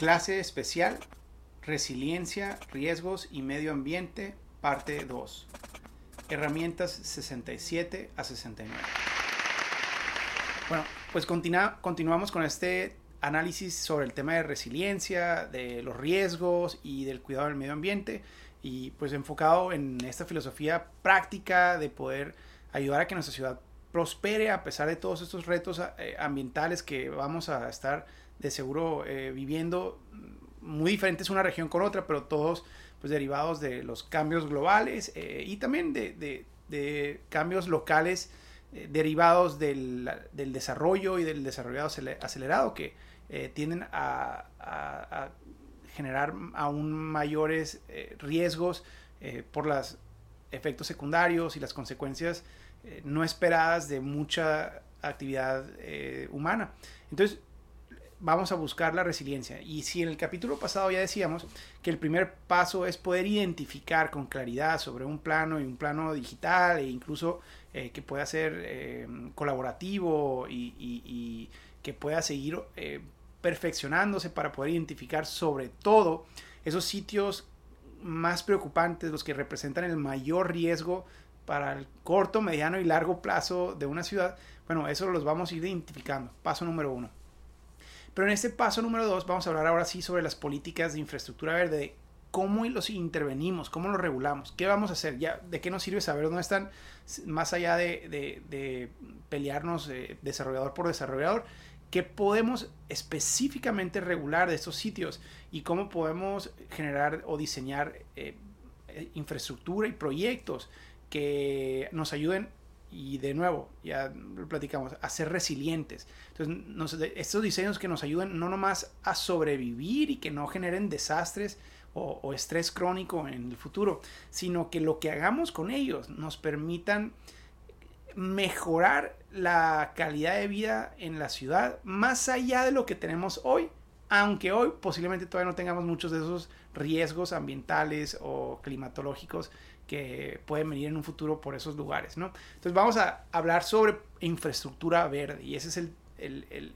Clase especial, resiliencia, riesgos y medio ambiente, parte 2. Herramientas 67 a 69. Bueno, pues continuamos con este análisis sobre el tema de resiliencia, de los riesgos y del cuidado del medio ambiente y pues enfocado en esta filosofía práctica de poder ayudar a que nuestra ciudad prospere a pesar de todos estos retos eh, ambientales que vamos a estar de seguro eh, viviendo muy diferentes una región con otra, pero todos pues derivados de los cambios globales eh, y también de, de, cambios locales derivados del, del, desarrollo y del desarrollo acelerado que tienden a, a, generar aún mayores riesgos por los efectos secundarios y las consecuencias eh, no esperadas de mucha actividad eh, humana. Entonces, vamos a buscar la resiliencia. Y si en el capítulo pasado ya decíamos que el primer paso es poder identificar con claridad sobre un plano y un plano digital e incluso eh, que pueda ser colaborativo y, que pueda seguir perfeccionándose para poder identificar sobre todo esos sitios más preocupantes, los que representan el mayor riesgo para el corto, mediano y largo plazo de una ciudad, bueno, eso los vamos a ir identificando. Paso número uno. Pero en este paso número dos vamos a hablar ahora sí sobre las políticas de infraestructura verde, cómo los intervenimos, cómo los regulamos, qué vamos a hacer, de qué nos sirve saber dónde están, más allá de, pelearnos eh, desarrollador por desarrollador, qué podemos específicamente regular de estos sitios y cómo podemos generar o diseñar eh, eh, infraestructura y proyectos que nos ayuden y de nuevo, ya lo platicamos, a ser resilientes. Entonces, estos diseños que nos ayuden no nomás a sobrevivir y que no generen desastres o, estrés crónico en el futuro, sino que lo que hagamos con ellos nos permitan mejorar la calidad de vida en la ciudad más allá de lo que tenemos hoy, aunque hoy posiblemente todavía no tengamos muchos de esos riesgos ambientales o climatológicos que pueden venir en un futuro por esos lugares, ¿no? Entonces vamos a hablar sobre infraestructura verde y esa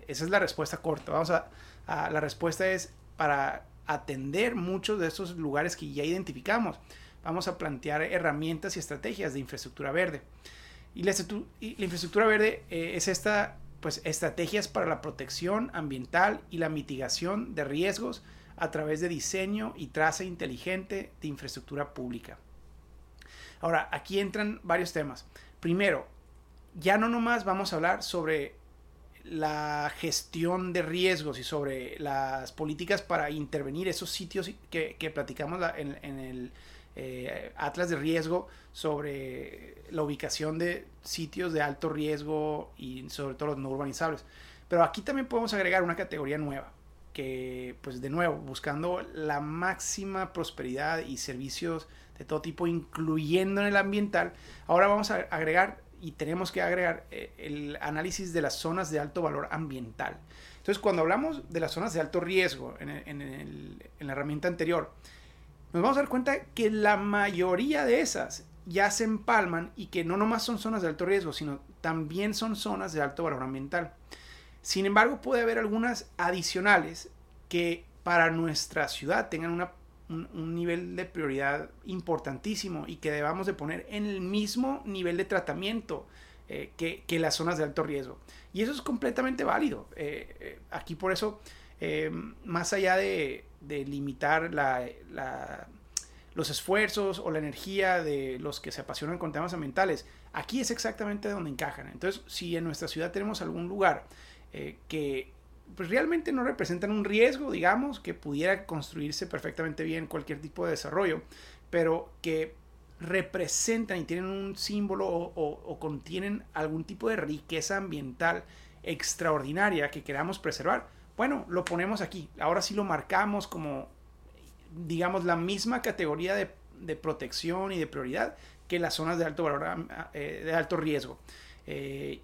es la respuesta corta. La respuesta es para atender muchos de esos lugares que ya identificamos. Vamos a plantear herramientas y estrategias de infraestructura verde. Y la, infraestructura verde eh, es esta, pues, estrategias para la protección ambiental y la mitigación de riesgos a través de diseño y traza inteligente de infraestructura pública. Ahora, aquí entran varios temas. Primero, ya no nomás vamos a hablar sobre la gestión de riesgos y sobre las políticas para intervenir esos sitios que, platicamos en, el eh, Atlas de Riesgo sobre la ubicación de sitios de alto riesgo y sobre todo los no urbanizables. Pero aquí también podemos agregar una categoría nueva que, pues de nuevo, buscando la máxima prosperidad y servicios de todo tipo, incluyendo en el ambiental. Ahora vamos a agregar y tenemos que agregar eh, el análisis de las zonas de alto valor ambiental. Entonces, cuando hablamos de las zonas de alto riesgo en, la herramienta anterior, nos vamos a dar cuenta que la mayoría de esas ya se empalman y que no nomás son zonas de alto riesgo, sino también son zonas de alto valor ambiental. Sin embargo, puede haber algunas adicionales que para nuestra ciudad tengan un, nivel de prioridad importantísimo y que debamos de poner en el mismo nivel de tratamiento eh, que, las zonas de alto riesgo. Y eso es completamente válido. Eh, eh, aquí por eso, más allá de, limitar los esfuerzos o la energía de los que se apasionan con temas ambientales, aquí es exactamente donde encajan. Entonces, si en nuestra ciudad tenemos algún lugar que pues realmente no representan un riesgo, digamos, que pudiera construirse perfectamente bien cualquier tipo de desarrollo, pero que representan y tienen un símbolo o, contienen algún tipo de riqueza ambiental extraordinaria que queramos preservar, bueno, lo ponemos aquí. Ahora sí lo marcamos como, digamos, la misma categoría de, protección y de prioridad que las zonas de alto valor, eh, de alto riesgo. Eh,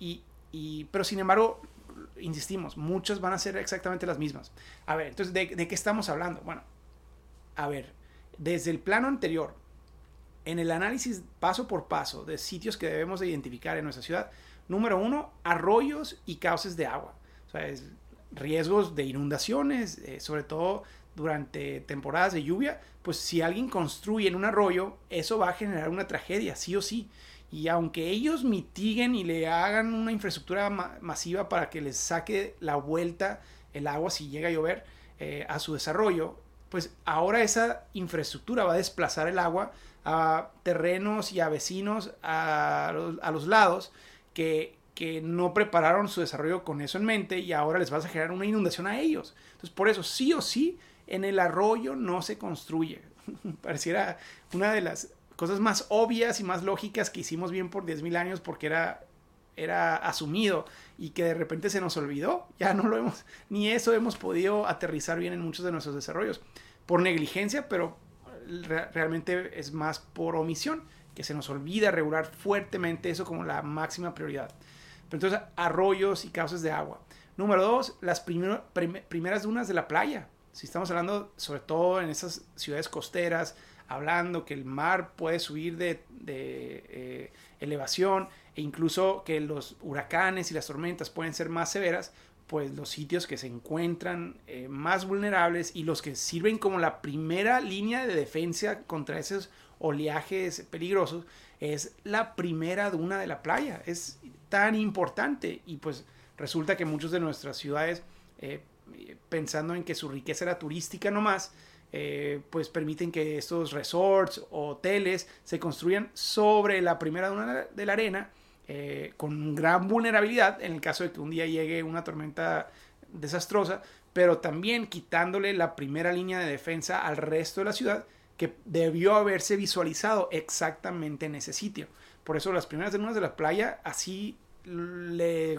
y, pero sin embargo, insistimos, muchas van a ser exactamente las mismas. A ver, entonces, ¿de, qué estamos hablando? Bueno, a ver, desde el plano anterior, en el análisis paso por paso de sitios que debemos de identificar en nuestra ciudad, número uno, arroyos y cauces de agua. O sea, riesgos de inundaciones, eh, sobre todo durante temporadas de lluvia, pues si alguien construye en un arroyo, eso va a generar una tragedia, sí o sí. Y aunque ellos mitiguen y le hagan una infraestructura masiva para que les saque la vuelta el agua si llega a llover eh, a su desarrollo, pues ahora esa infraestructura va a desplazar el agua a terrenos y a vecinos a los, lados que, que, no prepararon su desarrollo con eso en mente y ahora les vas a generar una inundación a ellos. Entonces, por eso, sí o sí, en el arroyo no se construye. Pareciera una de las cosas más obvias y más lógicas que hicimos bien por 10.000 años porque era, era asumido y que de repente se nos olvidó. Ya no lo hemos, ni eso hemos podido aterrizar bien en muchos de nuestros desarrollos. Por negligencia, pero realmente es más por omisión, que se nos olvida regular fuertemente eso como la máxima prioridad. Pero entonces, arroyos y cauces de agua. Número dos, las primeras dunas de la playa. Si estamos hablando, sobre todo en esas ciudades costeras, hablando que el mar puede subir de, eh, elevación e incluso que los huracanes y las tormentas pueden ser más severas, pues los sitios que se encuentran eh, más vulnerables y los que sirven como la primera línea de defensa contra esos oleajes peligrosos es la primera duna de la playa. Es tan importante y pues resulta que muchas de nuestras ciudades, eh, pensando en que su riqueza era turística nomás, eh, pues permiten que estos resorts o hoteles se construyan sobre la primera duna de la arena eh, con gran vulnerabilidad en el caso de que un día llegue una tormenta desastrosa, pero también quitándole la primera línea de defensa al resto de la ciudad que debió haberse visualizado exactamente en ese sitio. Por eso las primeras dunas de la playa así le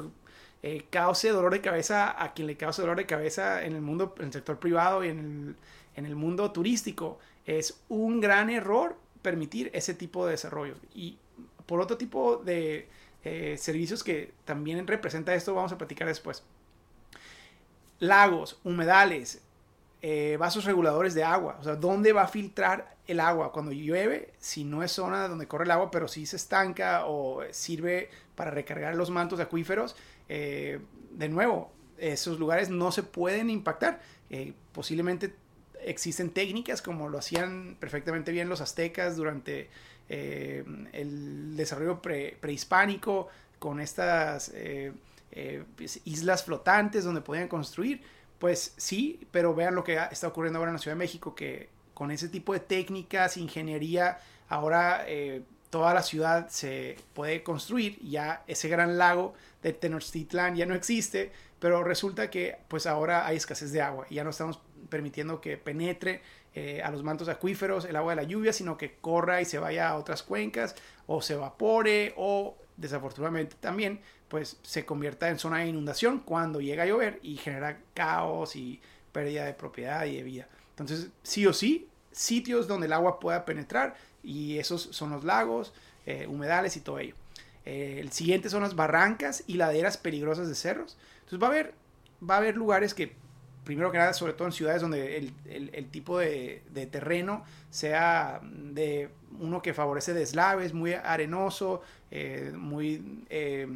eh, cause dolor de cabeza a quien le cause dolor de cabeza en el mundo, en el sector privado y en el, en el mundo turístico. Es un gran error permitir ese tipo de desarrollo. Y por otro tipo de, eh, servicios que también representa esto, vamos a platicar después. Lagos, humedales, eh, vasos reguladores de agua, o sea, ¿dónde va a filtrar el agua cuando llueve? Si no es zona donde corre el agua, pero si se estanca o sirve para recargar los mantos acuíferos, eh, de nuevo, esos lugares no se pueden impactar. posiblemente existen técnicas como lo hacían perfectamente bien los aztecas durante eh, el desarrollo prehispánico con estas eh, eh, islas flotantes donde podían construir. Pues sí, pero vean lo que está ocurriendo ahora en la Ciudad de México, que con ese tipo de técnicas, ingeniería, ahora toda la ciudad se puede construir. Ya ese gran lago de Tenochtitlan ya no existe, pero resulta que pues ahora hay escasez de agua y ya no estamos permitiendo que penetre eh, a los mantos acuíferos el agua de la lluvia, sino que corra y se vaya a otras cuencas o se evapore o desafortunadamente también pues se convierta en zona de inundación cuando llega a llover y genera caos y pérdida de propiedad y de vida. Entonces, sí o sí, sitios donde el agua pueda penetrar y esos son los lagos, eh, humedales y todo ello. Eh, el siguiente son las barrancas y laderas peligrosas de cerros. Entonces va a haber, va a haber lugares que primero que nada, sobre todo en ciudades donde el, tipo de, terreno sea de uno que favorece deslaves, muy arenoso, eh, muy eh,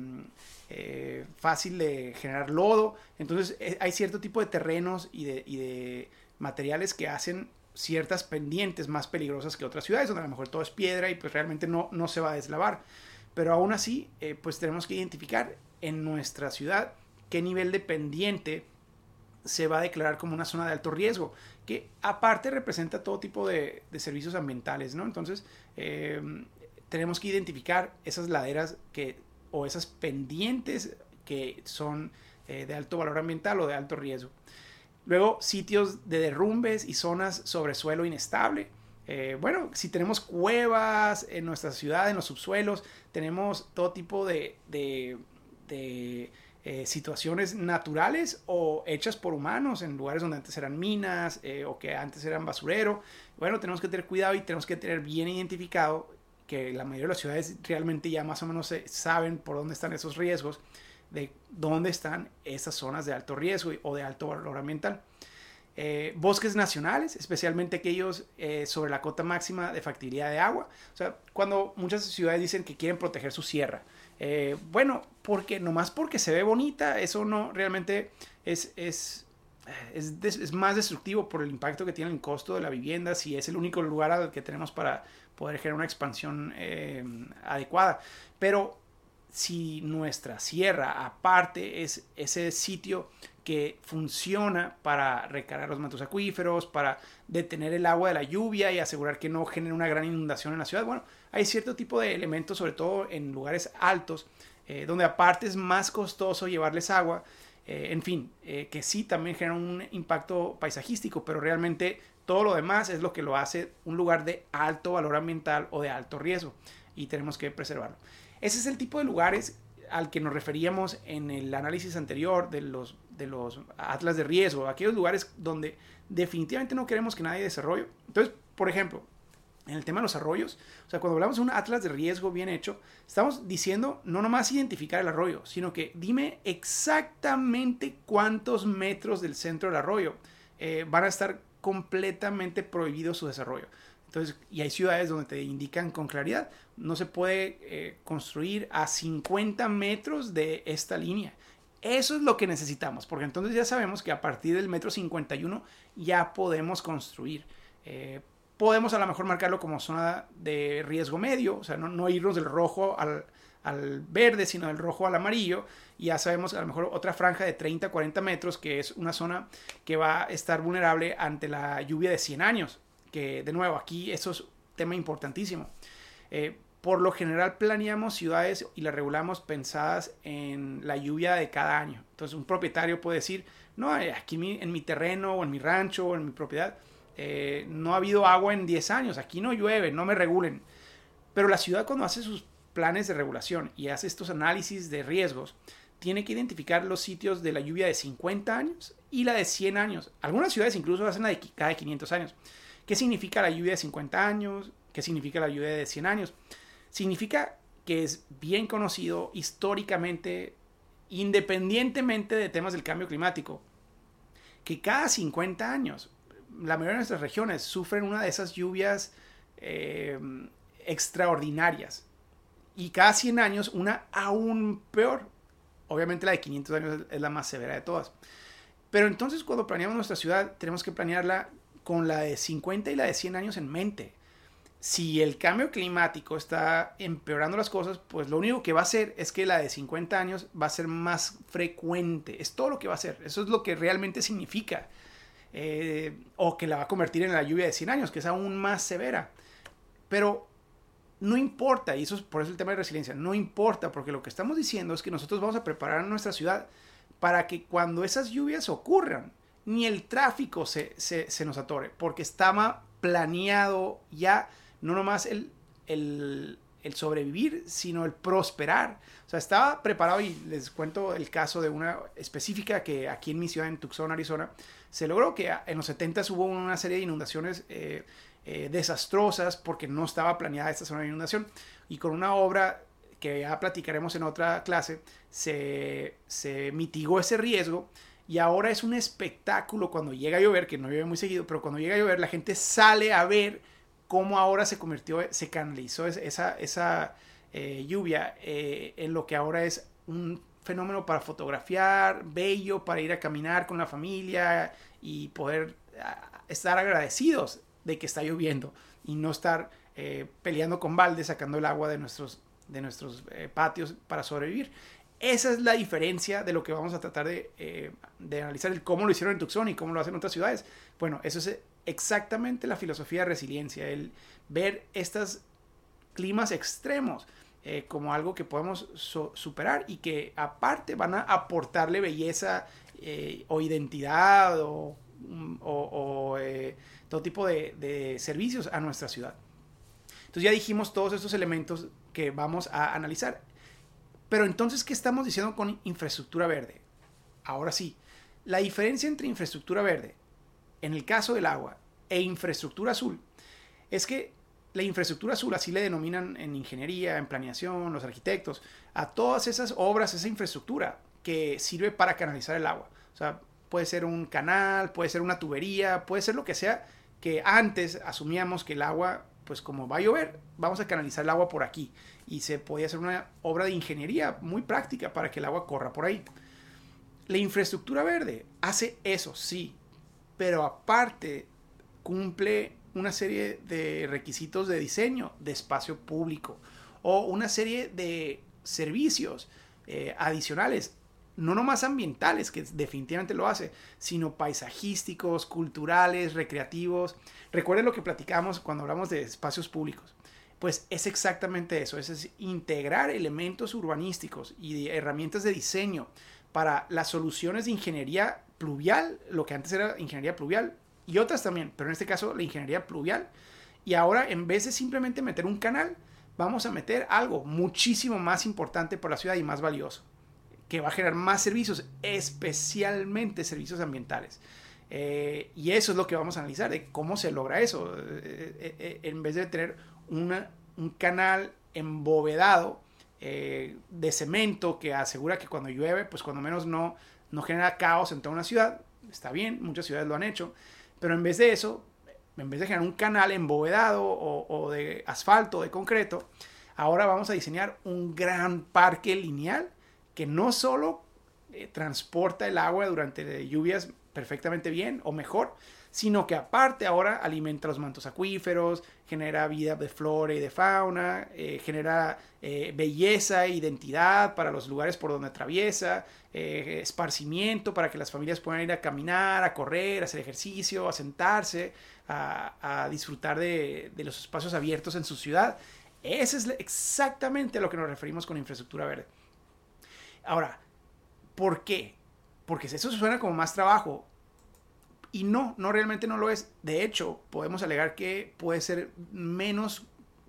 eh, fácil de generar lodo. Entonces hay cierto tipo de terrenos y de, materiales que hacen ciertas pendientes más peligrosas que otras ciudades, donde a lo mejor todo es piedra y pues realmente no, no se va a deslavar. Pero aún así, pues tenemos que identificar en nuestra ciudad qué nivel de pendiente se va a declarar como una zona de alto riesgo, que aparte representa todo tipo de, servicios ambientales, ¿no? Entonces, em, tenemos que identificar esas laderas que, o esas pendientes que son eh, de alto valor ambiental o de alto riesgo. Luego, sitios de derrumbes y zonas sobre suelo inestable. Eh, bueno, si tenemos cuevas en nuestra ciudad, en los subsuelos, tenemos todo tipo de eh, situaciones naturales o hechas por humanos en lugares donde antes eran minas eh, o que antes eran basurero. Bueno, tenemos que tener cuidado y tenemos que tener bien identificado que la mayoría de las ciudades realmente ya más o menos saben por dónde están esos riesgos, de dónde están esas zonas de alto riesgo o de alto valor ambiental. Eh, bosques nacionales, especialmente aquellos sobre la cota máxima de factibilidad de agua. O sea, cuando muchas ciudades dicen que quieren proteger su sierra, Eh, bueno, porque nomás porque se ve bonita, eso no realmente es, es, es, más destructivo por el impacto que tiene el costo de la vivienda, si es el único lugar al que tenemos para poder generar una expansión eh, adecuada. Pero si nuestra sierra aparte es ese sitio que funciona para recargar los mantos acuíferos, para detener el agua de la lluvia y asegurar que no genere una gran inundación en la ciudad. Bueno, hay cierto tipo de elementos, sobre todo en lugares altos, eh, donde aparte es más costoso llevarles agua. Eh, en fin, eh, que sí también genera un impacto paisajístico, pero realmente todo lo demás es lo que lo hace un lugar de alto valor ambiental o de alto riesgo y tenemos que preservarlo. Ese es el tipo de lugares al que nos referíamos en el análisis anterior de los, de los atlas de riesgo, aquellos lugares donde definitivamente no queremos que nadie desarrolle. Entonces, por ejemplo, en el tema de los arroyos, o sea, cuando hablamos de un atlas de riesgo bien hecho, estamos diciendo no nomás identificar el arroyo, sino que dime exactamente cuántos metros del centro del arroyo eh, van a estar completamente prohibidos su desarrollo. Entonces, y hay ciudades donde te indican con claridad, no se puede eh, construir a 50 metros de esta línea. Eso es lo que necesitamos, porque entonces ya sabemos que a partir del metro 51 ya podemos construir. Eh, podemos a lo mejor marcarlo como zona de riesgo medio, o sea, no, irnos del rojo al, al, verde, sino del rojo al amarillo. Y ya sabemos a lo mejor otra franja de 30, 40 metros, que es una zona que va a estar vulnerable ante la lluvia de 100 años que de nuevo aquí eso es tema importantísimo. Eh, por lo general planeamos ciudades y las regulamos pensadas en la lluvia de cada año. Entonces un propietario puede decir, no, eh, aquí en mi terreno o en mi rancho o en mi propiedad eh, no ha habido agua en 10 años, aquí no llueve, no me regulen. Pero la ciudad cuando hace sus planes de regulación y hace estos análisis de riesgos, tiene que identificar los sitios de la lluvia de 50 años y la de 100 años. Algunas ciudades incluso hacen la de cada 500 años. ¿Qué significa la lluvia de 50 años? ¿Qué significa la lluvia de 100 años? Significa que es bien conocido históricamente, independientemente de temas del cambio climático, que cada 50 años la mayoría de nuestras regiones sufren una de esas lluvias eh, extraordinarias. Y cada 100 años una aún peor. Obviamente la de 500 años es la más severa de todas. Pero entonces cuando planeamos nuestra ciudad tenemos que planearla con la de 50 y la de 100 años en mente. Si el cambio climático está empeorando las cosas, pues lo único que va a hacer es que la de 50 años va a ser más frecuente. Es todo lo que va a hacer. Eso es lo que realmente significa. Eh, o que la va a convertir en la lluvia de 100 años, que es aún más severa. Pero no importa, y eso es por eso el tema de resiliencia, no importa, porque lo que estamos diciendo es que nosotros vamos a preparar nuestra ciudad para que cuando esas lluvias ocurran, ni el tráfico se, nos atore, porque estaba planeado ya no nomás el, el, sobrevivir, sino el prosperar. O sea, estaba preparado y les cuento el caso de una específica que aquí en mi ciudad, en Tucson, Arizona, se logró que en los 70 hubo una serie de inundaciones eh, eh, desastrosas porque no estaba planeada esta zona de inundación y con una obra que ya platicaremos en otra clase, se, se mitigó ese riesgo y ahora es un espectáculo cuando llega a llover, que no llueve muy seguido, pero cuando llega a llover la gente sale a ver cómo ahora se convirtió, se canalizó esa, esa eh, lluvia eh, en lo que ahora es un fenómeno para fotografiar, bello, para ir a caminar con la familia y poder estar agradecidos de que está lloviendo y no estar eh, peleando con baldes sacando el agua de nuestros, de nuestros patios para sobrevivir. Esa es la diferencia de lo que vamos a tratar eh, de, analizar, el cómo lo hicieron en Tucson y cómo lo hacen en otras ciudades. Bueno, eso es exactamente la filosofía de resiliencia, el ver estos climas extremos eh, como algo que podemos superar y que aparte van a aportarle belleza eh, o identidad o, todo tipo de, de servicios a nuestra ciudad. Entonces ya dijimos todos estos elementos que vamos a analizar. Pero entonces, ¿qué estamos diciendo con infraestructura verde? Ahora sí, la diferencia entre infraestructura verde, en el caso del agua, e infraestructura azul, es que la infraestructura azul, así le denominan en ingeniería, en planeación, los arquitectos, a todas esas obras, esa infraestructura que sirve para canalizar el agua. O sea, puede ser un canal, puede ser una tubería, puede ser lo que sea, que antes asumíamos que el agua pues como va a llover, vamos a canalizar el agua por aquí. Y se podía hacer una obra de ingeniería muy práctica para que el agua corra por ahí. La infraestructura verde hace eso, sí, pero aparte cumple una serie de requisitos de diseño de espacio público o una serie de servicios eh, adicionales, no nomás ambientales, que definitivamente lo hace, sino paisajísticos, culturales, recreativos. Recuerden lo que platicamos cuando hablamos de espacios públicos. Pues es exactamente eso, es integrar elementos urbanísticos y herramientas de diseño para las soluciones de ingeniería pluvial, lo que antes era ingeniería pluvial, y otras también, pero en este caso la ingeniería pluvial. Y ahora en vez de simplemente meter un canal, vamos a meter algo muchísimo más importante por la ciudad y más valioso, que va a generar más servicios, especialmente servicios ambientales. Eh, y eso es lo que vamos a analizar, de cómo se logra eso. Eh, eh, en vez de tener un canal embovedado de cemento que asegura que cuando llueve, pues cuando menos no, no genera caos en toda una ciudad, está bien, muchas ciudades lo han hecho, pero en vez de eso, en vez de generar un canal embovedado o, de asfalto, de concreto, ahora vamos a diseñar un gran parque lineal que no solo eh, transporta el agua durante lluvias perfectamente bien o mejor, sino que aparte ahora alimenta los mantos acuíferos, genera vida de flora y de fauna, eh, genera eh, belleza e identidad para los lugares por donde atraviesa, esparcimiento para que las familias puedan ir a caminar, a correr, a hacer ejercicio, a sentarse, a, disfrutar de, de, los espacios abiertos en su ciudad. Ese es exactamente a lo que nos referimos con infraestructura verde. Ahora, ¿por qué? Porque eso suena como más trabajo, y no, no realmente no lo es. De hecho, podemos alegar que puede ser menos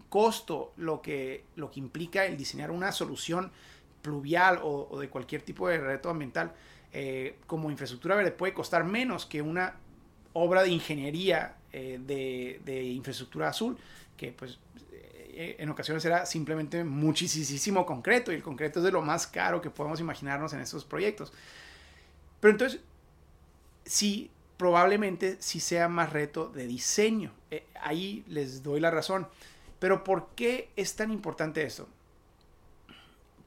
costo lo que, lo que implica el diseñar una solución pluvial o, de cualquier tipo de reto ambiental eh, como infraestructura verde puede costar menos que una obra de ingeniería eh, de, de, infraestructura azul que pues eh, en ocasiones era simplemente muchísimo concreto y el concreto es de lo más caro que podemos imaginarnos en estos proyectos. Pero entonces, si probablemente sí sea más reto de diseño. Eh, ahí les doy la razón. Pero ¿por qué es tan importante esto?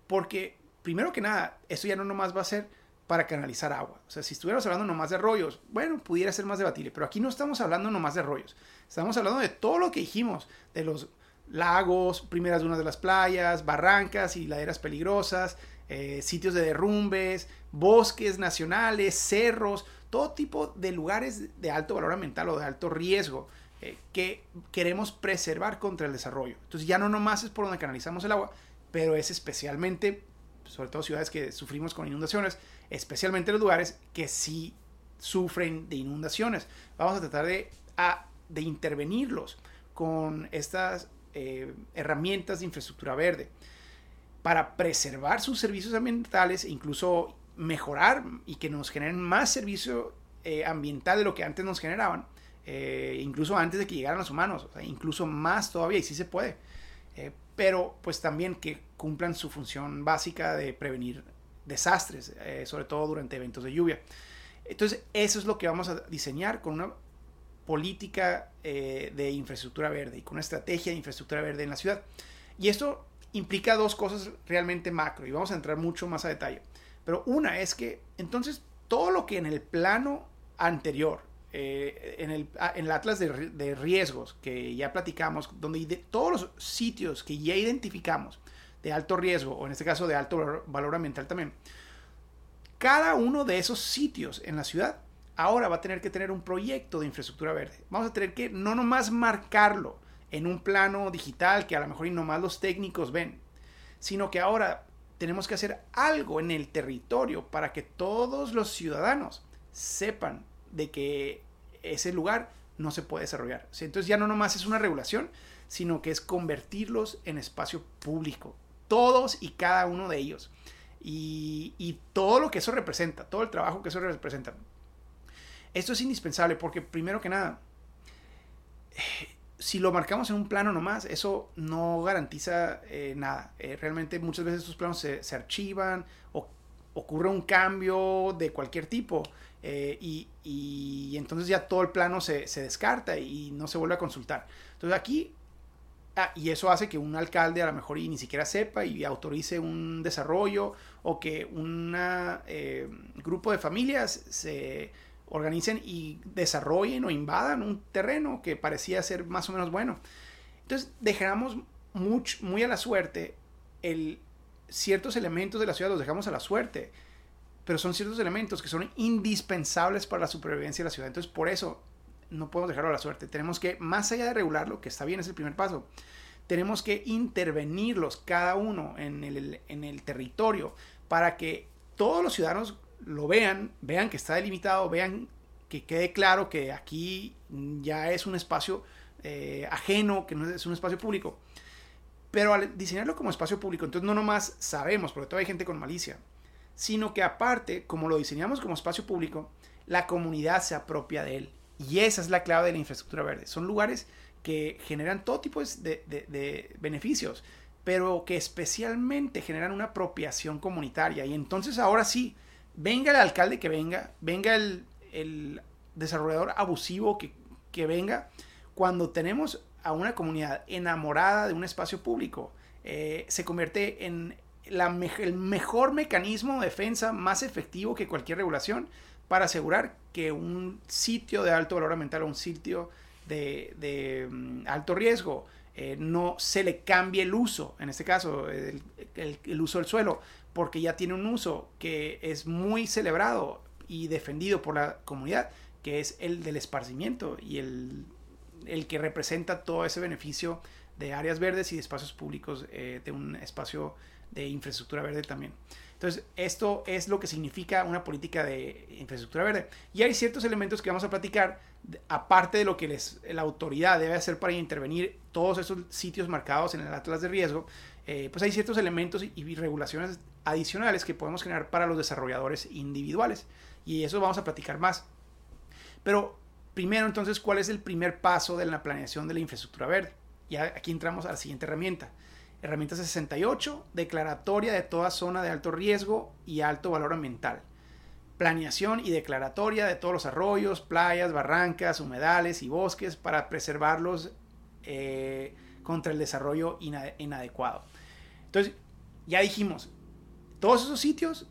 Porque, primero que nada, esto ya no nomás va a ser para canalizar agua. O sea, si estuviéramos hablando nomás de rollos, bueno, pudiera ser más debatible, pero aquí no estamos hablando nomás de rollos. Estamos hablando de todo lo que dijimos, de los lagos, primeras dunas de las playas, barrancas y laderas peligrosas, eh, sitios de derrumbes, bosques nacionales, cerros, todo tipo de lugares de alto valor ambiental o de alto riesgo eh, que queremos preservar contra el desarrollo. Entonces ya no nomás es por donde canalizamos el agua, pero es especialmente, sobre todo ciudades que sufrimos con inundaciones, especialmente los lugares que sí sufren de inundaciones. Vamos a tratar de, de intervenirlos con estas eh, herramientas de infraestructura verde para preservar sus servicios ambientales e incluso mejorar y que nos generen más servicio eh, ambiental de lo que antes nos generaban, eh, incluso antes de que llegaran los humanos, incluso más todavía, y sí se puede. Pero pues también que cumplan su función básica de prevenir desastres, sobre todo durante eventos de lluvia. Entonces, eso es lo que vamos a diseñar con una política de infraestructura verde y con una estrategia de infraestructura verde en la ciudad. Y esto implica dos cosas realmente macro y vamos a entrar mucho más a detalle. Pero una es que entonces todo lo que en el plano anterior, eh, en, el, en, el, atlas de, riesgos que ya platicamos, donde de todos los sitios que ya identificamos de alto riesgo, o en este caso de alto valor, ambiental también, cada uno de esos sitios en la ciudad ahora va a tener que tener un proyecto de infraestructura verde. Vamos a tener que no nomás marcarlo en un plano digital que a lo mejor y nomás los técnicos ven, sino que ahora tenemos que hacer algo en el territorio para que todos los ciudadanos sepan de que ese lugar no se puede desarrollar. Entonces ya no nomás es una regulación, sino que es convertirlos en espacio público, todos y cada uno de ellos. Y, y todo lo que eso representa, todo el trabajo que eso representa. Esto es indispensable porque primero que nada, si lo marcamos en un plano nomás, eso no garantiza eh, nada. Eh, realmente muchas veces estos planos se, archivan o ocurre un cambio de cualquier tipo eh, y, entonces ya todo el plano se, descarta y no se vuelve a consultar. Entonces aquí Ah, y eso hace que un alcalde a lo mejor ni siquiera sepa y autorice un desarrollo o que un grupo de familias se organicen y desarrollen o invadan un terreno que parecía ser más o menos bueno. Entonces dejamos muy a la suerte el, ciertos elementos de la ciudad, los dejamos a la suerte, pero son ciertos elementos que son indispensables para la supervivencia de la ciudad. Entonces por eso no podemos dejarlo a la suerte. Tenemos que, más allá de regularlo, que está bien, es el primer paso, tenemos que intervenirlos cada uno en el, en el territorio para que todos los ciudadanos lo vean, vean que está delimitado, vean que quede claro que aquí ya es un espacio eh, ajeno, que no es un espacio público. Pero al diseñarlo como espacio público, entonces no nomás sabemos, porque todavía hay gente con malicia, sino que aparte, como lo diseñamos como espacio público, la comunidad se apropia de él. Y esa es la clave de la infraestructura verde. Son lugares que generan todo tipo de, beneficios, pero que especialmente generan una apropiación comunitaria. Y entonces ahora sí, venga el alcalde que venga, venga el, desarrollador abusivo que, venga, cuando tenemos a una comunidad enamorada de un espacio público, eh, se convierte en el mejor mecanismo de defensa más efectivo que cualquier regulación para asegurar que un sitio de alto valor ambiental o un sitio de, mm, alto riesgo eh, no se le cambie el uso, en este caso el, uso del suelo, porque ya tiene un uso que es muy celebrado y defendido por la comunidad, que es el del esparcimiento y el, el que representa todo ese beneficio de áreas verdes y de espacios públicos, eh, de un espacio de infraestructura verde también. Entonces, esto es lo que significa una política de infraestructura verde. Y hay ciertos elementos que vamos a platicar, aparte de lo que les, la autoridad debe hacer para intervenir todos esos sitios marcados en el Atlas de Riesgo, eh, pues hay ciertos elementos y, regulaciones adicionales que podemos generar para los desarrolladores individuales. Y eso vamos a platicar más. Pero primero, entonces, ¿cuál es el primer paso de la planeación de la infraestructura verde? Y aquí entramos a la siguiente herramienta Herramienta 68, declaratoria de toda zona de alto riesgo y alto valor ambiental. Planeación y declaratoria de todos los arroyos, playas, barrancas, humedales y bosques para preservarlos eh, contra el desarrollo inadecuado. Entonces, ya dijimos, todos esos sitios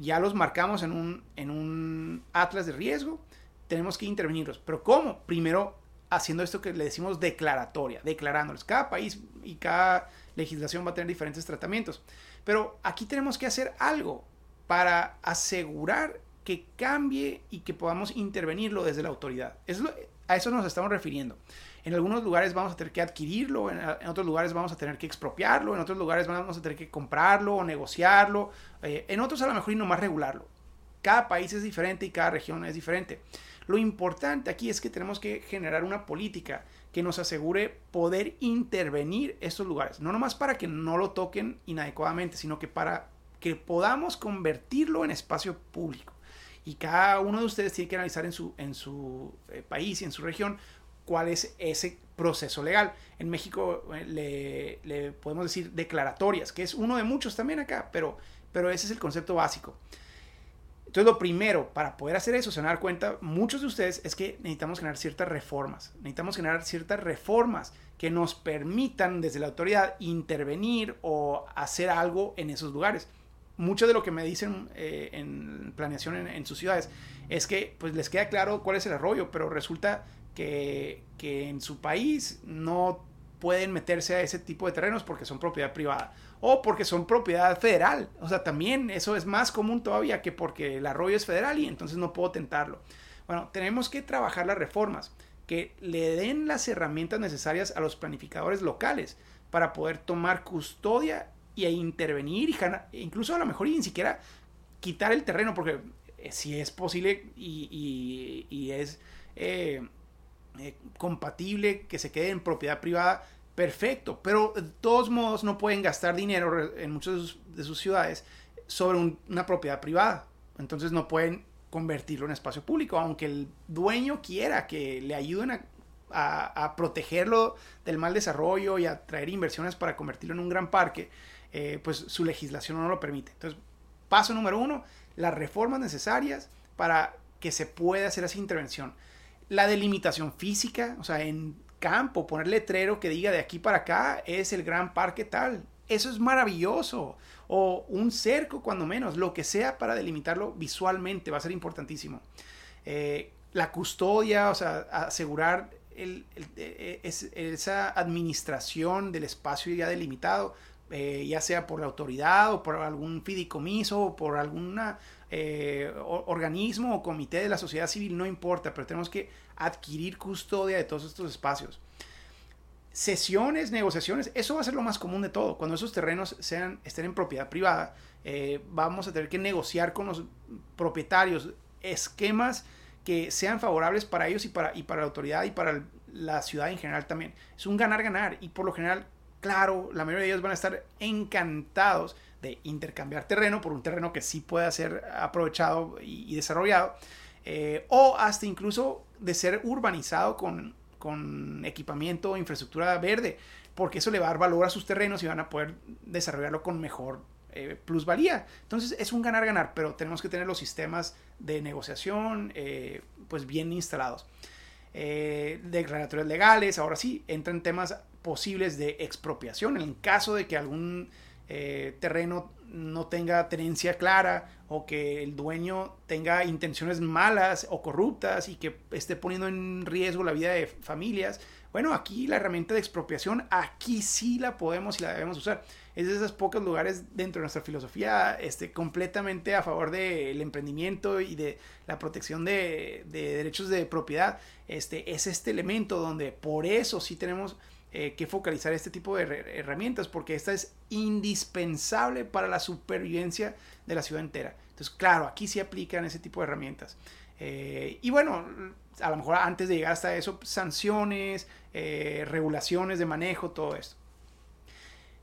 ya los marcamos en un, en un atlas de riesgo, tenemos que intervenirlos. Pero ¿cómo? Primero haciendo esto que le decimos declaratoria, declarándoles. Cada país y cada legislación va a tener diferentes tratamientos. Pero aquí tenemos que hacer algo para asegurar que cambie y que podamos intervenirlo desde la autoridad. a eso nos estamos refiriendo. En algunos lugares vamos a tener que adquirirlo, en, otros lugares vamos a tener que expropiarlo, en otros lugares vamos a tener que comprarlo o negociarlo, eh, en otros a lo mejor y nomás regularlo. Cada país es diferente y cada región es diferente. Lo importante aquí es que tenemos que generar una política que nos asegure poder intervenir estos lugares, no nomás para que no lo toquen inadecuadamente, sino que para que podamos convertirlo en espacio público. Y cada uno de ustedes tiene que analizar en su, en su eh, país y en su región cuál es ese proceso legal. En México eh, le, le, podemos decir declaratorias, que es uno de muchos también acá, pero, pero ese es el concepto básico. Entonces, lo primero para poder hacer eso, se van a dar cuenta, muchos de ustedes, es que necesitamos generar ciertas reformas. Necesitamos generar ciertas reformas que nos permitan desde la autoridad intervenir o hacer algo en esos lugares. Mucho de lo que me dicen eh, en planeación en, sus ciudades es que pues les queda claro cuál es el arroyo, pero resulta que, que en su país no pueden meterse a ese tipo de terrenos porque son propiedad privada o porque son propiedad federal. O sea, también eso es más común todavía que porque el arroyo es federal y entonces no puedo tentarlo. Bueno, tenemos que trabajar las reformas que le den las herramientas necesarias a los planificadores locales para poder tomar custodia y intervenir y incluso a lo mejor y ni siquiera quitar el terreno porque eh, si es posible y, es eh, eh, compatible que se quede en propiedad privada, perfecto, pero de todos modos no pueden gastar dinero en muchas de sus, ciudades sobre una propiedad privada. Entonces no pueden convertirlo en espacio público, aunque el dueño quiera que le ayuden a, protegerlo del mal desarrollo y a traer inversiones para convertirlo en un gran parque, eh, pues su legislación no lo permite. Entonces, paso número uno, las reformas necesarias para que se pueda hacer esa intervención. La delimitación física, o sea, en campo, poner letrero que diga de aquí para acá es el gran parque tal. Eso es maravilloso. O un cerco, cuando menos, lo que sea para delimitarlo visualmente va a ser importantísimo. Eh, la custodia, o sea, asegurar el, e, esa administración del espacio ya delimitado, eh, ya sea por la autoridad o por algún fideicomiso o por algún eh, organismo o comité de la sociedad civil, no importa, pero tenemos que adquirir custodia de todos estos espacios. Sesiones, negociaciones, eso va a ser lo más común de todo. Cuando esos terrenos sean, estén en propiedad privada, eh, vamos a tener que negociar con los propietarios esquemas que sean favorables para ellos y para, y para la autoridad y para la ciudad en general también. Es un ganar-ganar y por lo general, claro, la mayoría de ellos van a estar encantados de intercambiar terreno por un terreno que sí pueda ser aprovechado y, desarrollado, eh, o hasta incluso de ser urbanizado con, con equipamiento o infraestructura verde, porque eso le va a dar valor a sus terrenos y van a poder desarrollarlo con mejor eh, plusvalía. Entonces es un ganar-ganar, pero tenemos que tener los sistemas de negociación eh, pues bien instalados. Eh, declaratorios legales, ahora sí, entran temas posibles de expropiación en caso de que algún terreno no tenga tenencia clara o que el dueño tenga intenciones malas o corruptas y que esté poniendo en riesgo la vida de familias. Bueno, aquí la herramienta de expropiación, aquí sí la podemos y la debemos usar es de esos pocos lugares dentro de nuestra filosofía este, completamente a favor del emprendimiento y de la protección de, derechos de propiedad. Este, es este elemento donde por eso sí tenemos eh, que focalizar este tipo de herramientas porque esta es indispensable para la supervivencia de la ciudad entera. Entonces, claro, aquí sí aplican ese tipo de herramientas. Eh, y bueno, a lo mejor antes de llegar hasta eso, sanciones, eh, regulaciones de manejo, todo esto.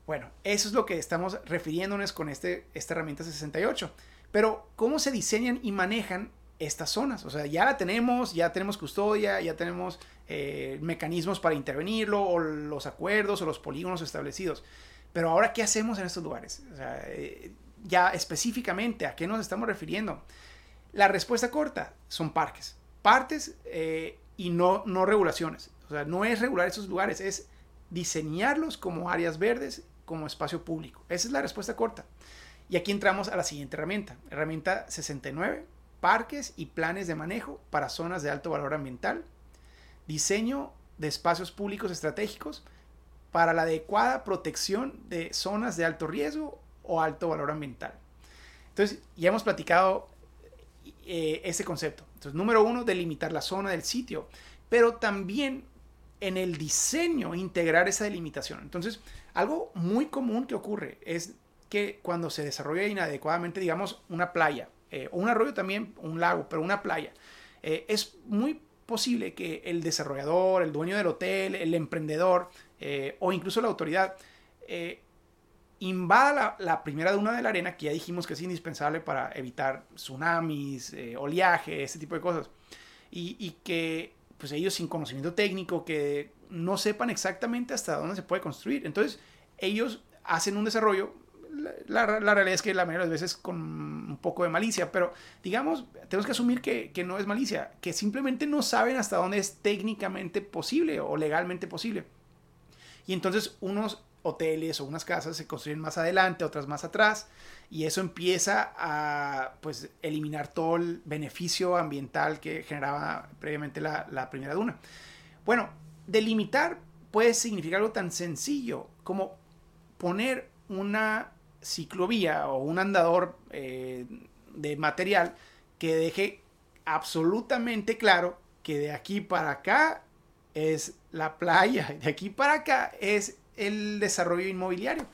Bueno, eso es lo que estamos refiriéndonos con este, esta herramienta 68. Pero, ¿cómo se diseñan y manejan estas zonas? O sea, ya la tenemos, ya tenemos custodia, ya tenemos eh, mecanismos para intervenirlo, o los acuerdos o los polígonos establecidos. Pero ahora, ¿qué hacemos en estos lugares? O sea, eh, ya específicamente, ¿a qué nos estamos refiriendo? La respuesta corta son parques. Parques eh, y no, no regulaciones. O sea, no es regular esos lugares, es diseñarlos como áreas verdes como espacio público? Esa es la respuesta corta. Y aquí entramos a la siguiente herramienta. Herramienta 69, parques y planes de manejo para zonas de alto valor ambiental. Diseño de espacios públicos estratégicos para la adecuada protección de zonas de alto riesgo o alto valor ambiental. Entonces, ya hemos platicado eh, ese concepto. Entonces, número uno, delimitar la zona del sitio, pero también en el diseño integrar esa delimitación. Entonces, algo muy común que ocurre es que cuando se desarrolla inadecuadamente, digamos, una playa, eh, o un arroyo también, un lago, pero una playa, eh, es muy posible que el desarrollador, el dueño del hotel, el emprendedor eh, o incluso la autoridad invada la, primera duna de la arena, que ya dijimos que es indispensable para evitar tsunamis, oleaje, ese tipo de cosas, y, y que pues ellos sin conocimiento técnico, que no sepan exactamente hasta dónde se puede construir. Entonces, ellos hacen un desarrollo, la, realidad es que la mayoría de las veces con un poco de malicia, pero digamos, tenemos que asumir que, que, no es malicia, que simplemente no saben hasta dónde es técnicamente posible o legalmente posible. Y entonces unos hoteles o unas casas se construyen más adelante, otras más atrás, y eso empieza a pues, eliminar todo el beneficio ambiental que generaba previamente la, la primera duna. Bueno, delimitar puede significar algo tan sencillo como poner una ciclovía o un andador eh, de material que deje absolutamente claro que de aquí para acá es la playa, de aquí para acá es el desarrollo inmobiliario.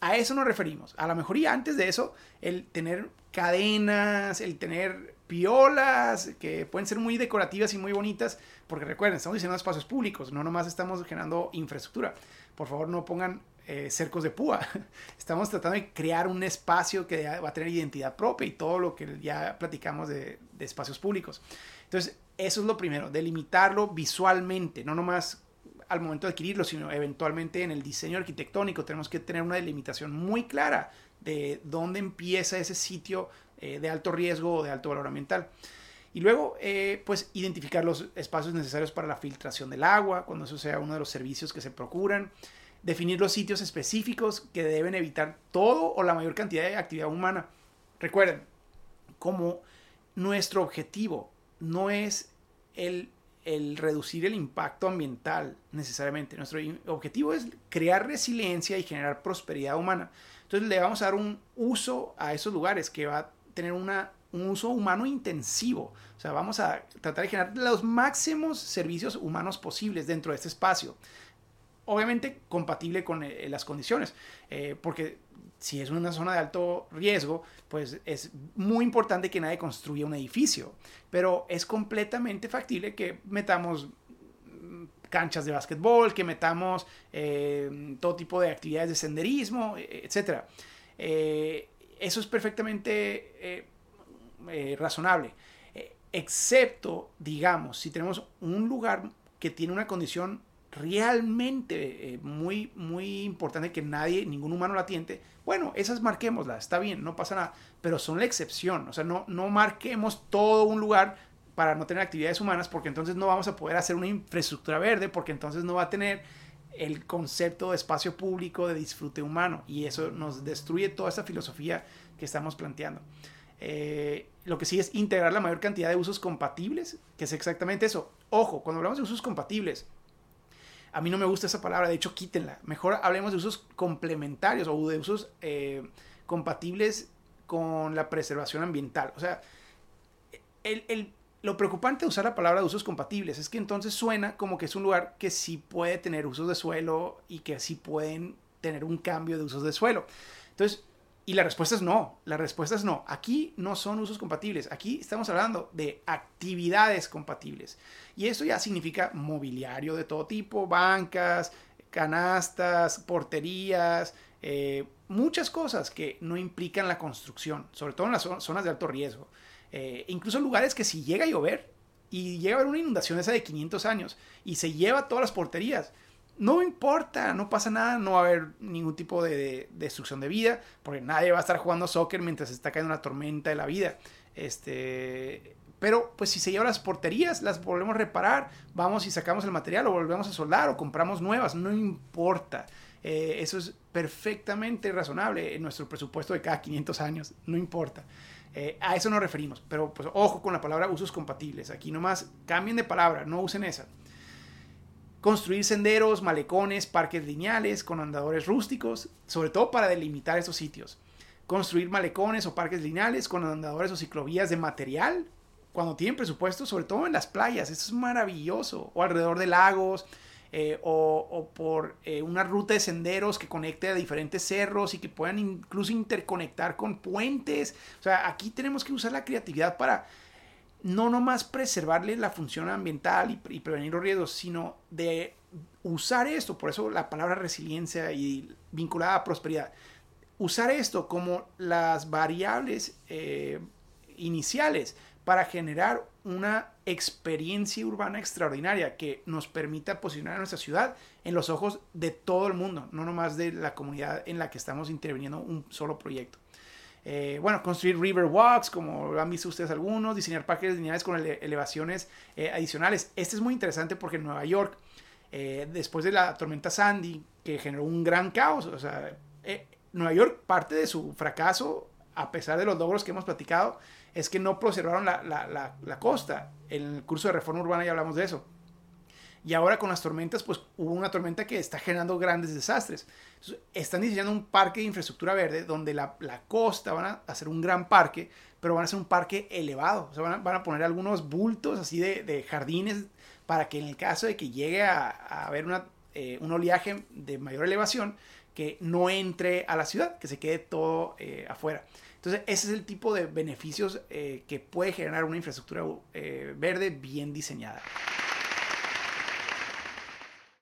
A eso nos referimos. A lo mejor y antes de eso, el tener cadenas, el tener piolas, que pueden ser muy decorativas y muy bonitas, porque recuerden, estamos diseñando espacios públicos, no nomás estamos generando infraestructura. Por favor, no pongan eh, cercos de púa. Estamos tratando de crear un espacio que va a tener identidad propia y todo lo que ya platicamos de, espacios públicos. Entonces, eso es lo primero, delimitarlo visualmente, no nomás al momento de adquirirlo, sino eventualmente en el diseño arquitectónico tenemos que tener una delimitación muy clara de dónde empieza ese sitio eh, de alto riesgo o de alto valor ambiental. Y luego, eh, pues, identificar los espacios necesarios para la filtración del agua, cuando eso sea uno de los servicios que se procuran. Definir los sitios específicos que deben evitar todo o la mayor cantidad de actividad humana. Recuerden, como nuestro objetivo no es el, el reducir el impacto ambiental necesariamente. Nuestro objetivo es crear resiliencia y generar prosperidad humana. Entonces le vamos a dar un uso a esos lugares que va a tener una un uso humano intensivo. O sea, vamos a tratar de generar los máximos servicios humanos posibles dentro de este espacio. Obviamente compatible con eh, las condiciones, eh, porque si es una zona de alto riesgo, pues es muy importante que nadie construya un edificio, pero es completamente factible que metamos mm, canchas de básquetbol, que metamos eh, todo tipo de actividades de senderismo, etc. eso es perfectamente razonable. Excepto, digamos, si tenemos un lugar que tiene una condición realmente eh, muy, muy importante que nadie, ningún humano la tiente, bueno, esas marquémoslas, está bien, no pasa nada, pero son la excepción, o sea, no, no marquemos todo un lugar para no tener actividades humanas, porque entonces no vamos a poder hacer una infraestructura verde, porque entonces no va a tener el concepto de espacio público de disfrute humano, y eso nos destruye toda esa filosofía que estamos planteando. Eh, lo que sí es integrar la mayor cantidad de usos compatibles, que es exactamente eso. Ojo, cuando hablamos de usos compatibles, a mí no me gusta esa palabra, de hecho quítenla. Mejor hablemos de usos complementarios o de usos eh, compatibles con la preservación ambiental. O sea, el, lo preocupante de usar la palabra de usos compatibles es que entonces suena como que es un lugar que sí puede tener usos de suelo y que sí pueden tener un cambio de usos de suelo. Entonces, y la respuesta es no, la respuesta es no. Aquí no son usos compatibles, aquí estamos hablando de actividades compatibles. Y eso ya significa mobiliario de todo tipo, bancas, canastas, porterías, eh, muchas cosas que no implican la construcción, sobre todo en las zonas de alto riesgo. Eh, incluso lugares que si llega a llover y llega a haber una inundación esa de 500 años y se lleva todas las porterías, no importa, no pasa nada, no va a haber ningún tipo de, destrucción de vida, porque nadie va a estar jugando soccer mientras está cayendo una tormenta de la vida. Este, pero pues si se llevan las porterías, las volvemos a reparar, vamos y sacamos el material o volvemos a soldar o compramos nuevas, no importa. Eh, eso es perfectamente razonable en nuestro presupuesto de cada 500 años, no importa. Eh, a eso nos referimos, pero pues ojo con la palabra usos compatibles. Aquí nomás cambien de palabra, no usen esa. Construir senderos, malecones, parques lineales con andadores rústicos, sobre todo para delimitar esos sitios. Construir malecones o parques lineales con andadores o ciclovías de material cuando tienen presupuesto, sobre todo en las playas. Eso es maravilloso. O alrededor de lagos, eh, o, por eh, una ruta de senderos que conecte a diferentes cerros y que puedan incluso interconectar con puentes. O sea, aquí tenemos que usar la creatividad para no nomás preservarle la función ambiental y, prevenir los riesgos, sino de usar esto, por eso la palabra resiliencia y vinculada a prosperidad, usar esto como las variables eh, iniciales para generar una experiencia urbana extraordinaria que nos permita posicionar a nuestra ciudad en los ojos de todo el mundo, no nomás de la comunidad en la que estamos interviniendo un solo proyecto. Eh, bueno, construir river walks, como han visto ustedes algunos, diseñar parques lineales con elevaciones eh, adicionales. Este es muy interesante porque en Nueva York, eh, después de la tormenta Sandy, que generó un gran caos, o sea, Nueva York, parte de su fracaso, a pesar de los logros que hemos platicado, es que no preservaron la, la costa. En el curso de reforma urbana ya hablamos de eso. Y ahora con las tormentas, pues hubo una tormenta que está generando grandes desastres. están diseñando un parque de infraestructura verde donde la, costa van a hacer un gran parque, pero van a hacer un parque elevado. O sea, van a, poner algunos bultos así de, jardines para que en el caso de que llegue a, haber una, eh, un oleaje de mayor elevación, que no entre a la ciudad, que se quede todo eh, afuera. Entonces, ese es el tipo de beneficios eh, que puede generar una infraestructura verde bien diseñada.